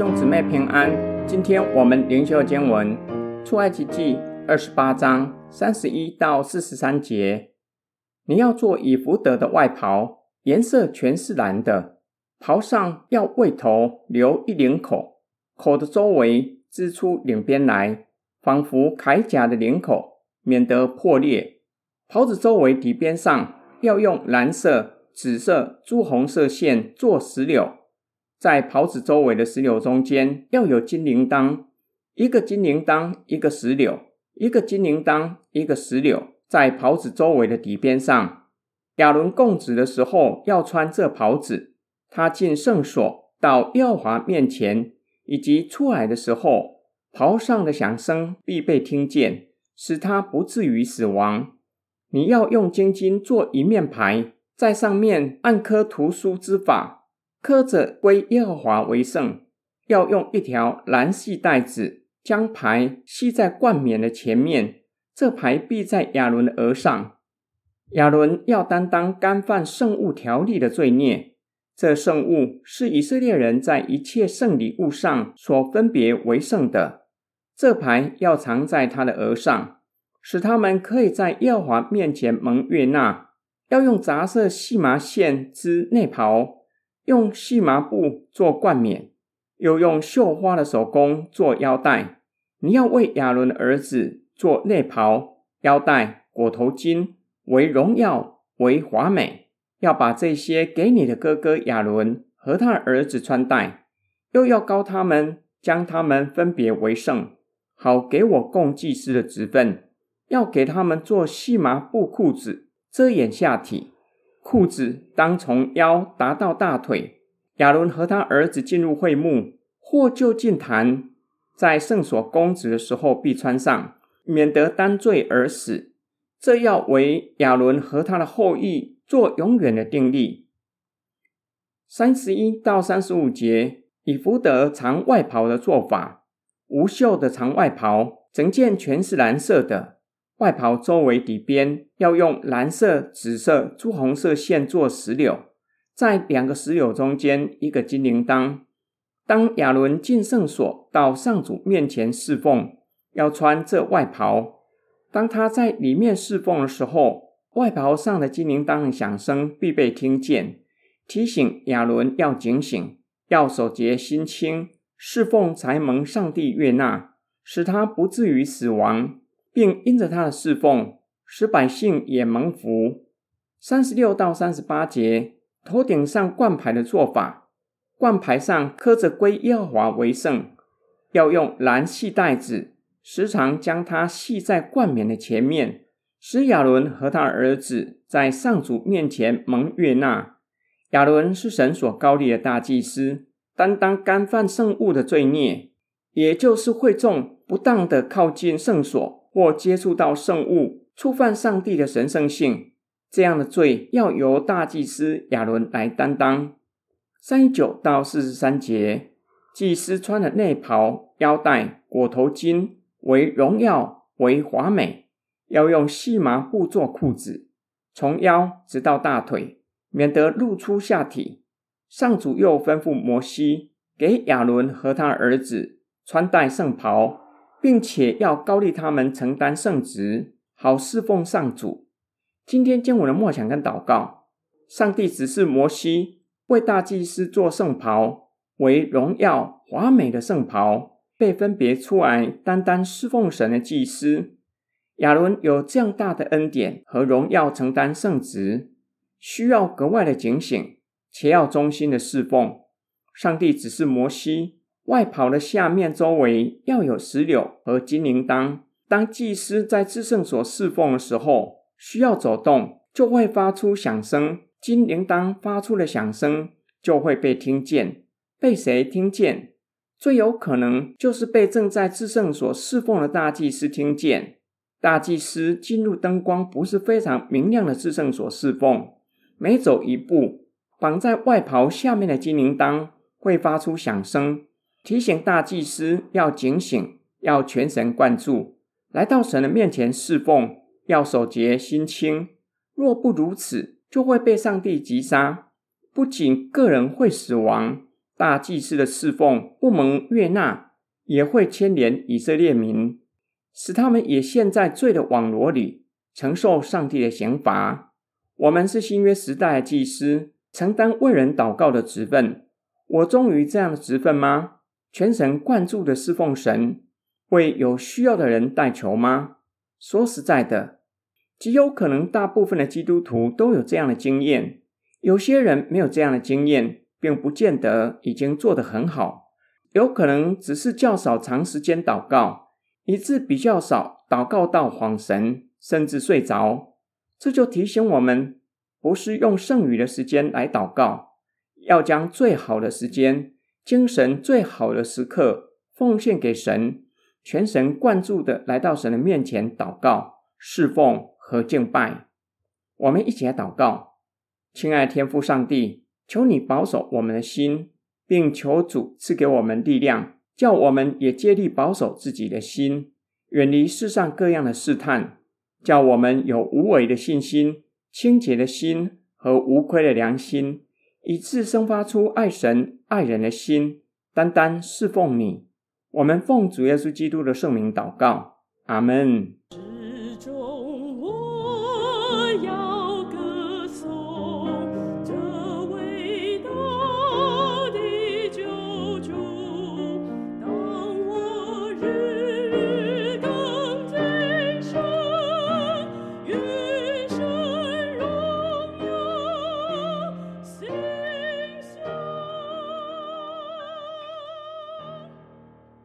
兄姊妹平安。今天我们灵修经文出埃及记二十八章三十一到四十三节。你要做以弗得的外袍，颜色全是蓝的，袍上要为头留一领口，口的周围织出领边来，仿佛铠甲的领口，免得破裂。袍子周围底边上要用蓝色、紫色、朱红色线做石榴。在袍子周围的石榴中间要有金铃铛，一个金铃铛，一个石榴，一个金铃铛，一个石榴，在袍子周围的底边上。亚伦供职的时候要穿这袍子，他进圣所到耶和华面前，以及出来的时候，袍上的响声必被听见，使他不至于死亡。你要用金金做一面牌，在上面按刻图书之法。刻着归耶和华为圣，要用一条蓝细带子将牌系在冠冕的前面。这牌必在亚伦的额上。亚伦要担当干犯圣物条例的罪孽。这圣物是以色列人在一切圣礼物上所分别为圣的。这牌要藏在他的额上，使他们可以在耶和华面前蒙悦纳。要用杂色细麻线织内袍。用细麻布做冠冕，又用绣花的手工做腰带。你要为亚伦的儿子做内袍、腰带、裹头巾，为荣耀，为华美。要把这些给你的哥哥亚伦和他儿子穿戴，又要膏他们，将他们分别为圣，好给我供祭司的职分。要给他们做细麻布裤子，遮掩下体。裤子当从腰达到大腿。亚伦和他儿子进入会幕，或就近坛，在圣所供职的时候，必穿上，免得担罪而死。这要为亚伦和他的后裔做永远的定例。三十一到三十五节，以弗得长外袍的做法：无袖的长外袍，整件全是蓝色的。外袍周围底边要用蓝色、紫色、朱红色线做石榴，在两个石榴中间一个金铃铛。当亚伦进圣所到上主面前侍奉，要穿这外袍。当他在里面侍奉的时候，外袍上的金铃铛的响声必被听见，提醒亚伦要警醒，要守节心清，侍奉才蒙上帝悦纳，使他不至于死亡。并因着他的侍奉，使百姓也蒙福。三十六到三十八节，头顶上冠牌的做法：冠牌上刻着归耶和华为圣，要用蓝细带子时常将它系在冠冕的前面，使亚伦和他儿子在上主面前蒙悦纳。亚伦是神所高立的大祭司，担当干犯圣物的罪孽，也就是会众不当的靠近圣所。或接触到圣物，触犯上帝的神圣性，这样的罪要由大祭司亚伦来担当。三十九到四十三节，祭司穿的内袍、腰带、裹头巾，为荣耀，为华美，要用细麻布做裤子，从腰直到大腿，免得露出下体。上主又吩咐摩西，给亚伦和他儿子穿戴圣袍。并且要高立他们承担圣职，好侍奉上主。今天经文的默想跟祷告，上帝指示摩西为大祭司做圣袍，为荣耀华美的圣袍，被分别出来单单侍奉神的祭司。亚伦有这样大的恩典和荣耀承担圣职，需要格外的警醒，且要忠心的侍奉。上帝指示摩西。外袍的下面周围要有石榴和金铃铛。当祭司在至圣所侍奉的时候，需要走动，就会发出响声。金铃铛发出的响声就会被听见。被谁听见？最有可能就是被正在至圣所侍奉的大祭司听见。大祭司进入灯光不是非常明亮的至圣所侍奉，每走一步，绑在外袍下面的金铃铛会发出响声。提醒大祭司要警醒，要全神贯注，来到神的面前侍奉，要守节心清。若不如此，就会被上帝击杀。不仅个人会死亡，大祭司的侍奉不蒙悦纳，也会牵连以色列民，使他们也陷在罪的网罗里，承受上帝的刑罚。我们是新约时代的祭司，承担为人祷告的职分。我忠于这样的职分吗？全神贯注的侍奉神，为有需要的人代求吗？说实在的，极有可能大部分的基督徒都有这样的经验。有些人没有这样的经验，并不见得已经做得很好。有可能只是较少长时间祷告，以致比较少祷告到恍神，甚至睡着。这就提醒我们，不是用剩余的时间来祷告，要将最好的时间。精神最好的时刻，奉献给神，全神贯注的来到神的面前祷告、侍奉和敬拜。我们一起来祷告，亲爱的天父上帝，求你保守我们的心，并求主赐给我们力量，叫我们也竭力保守自己的心，远离世上各样的试探，叫我们有无伪的信心、清洁的心和无亏的良心。以致生发出爱神爱人的心，单单侍奉你。我们奉主耶稣基督的圣名祷告，阿门。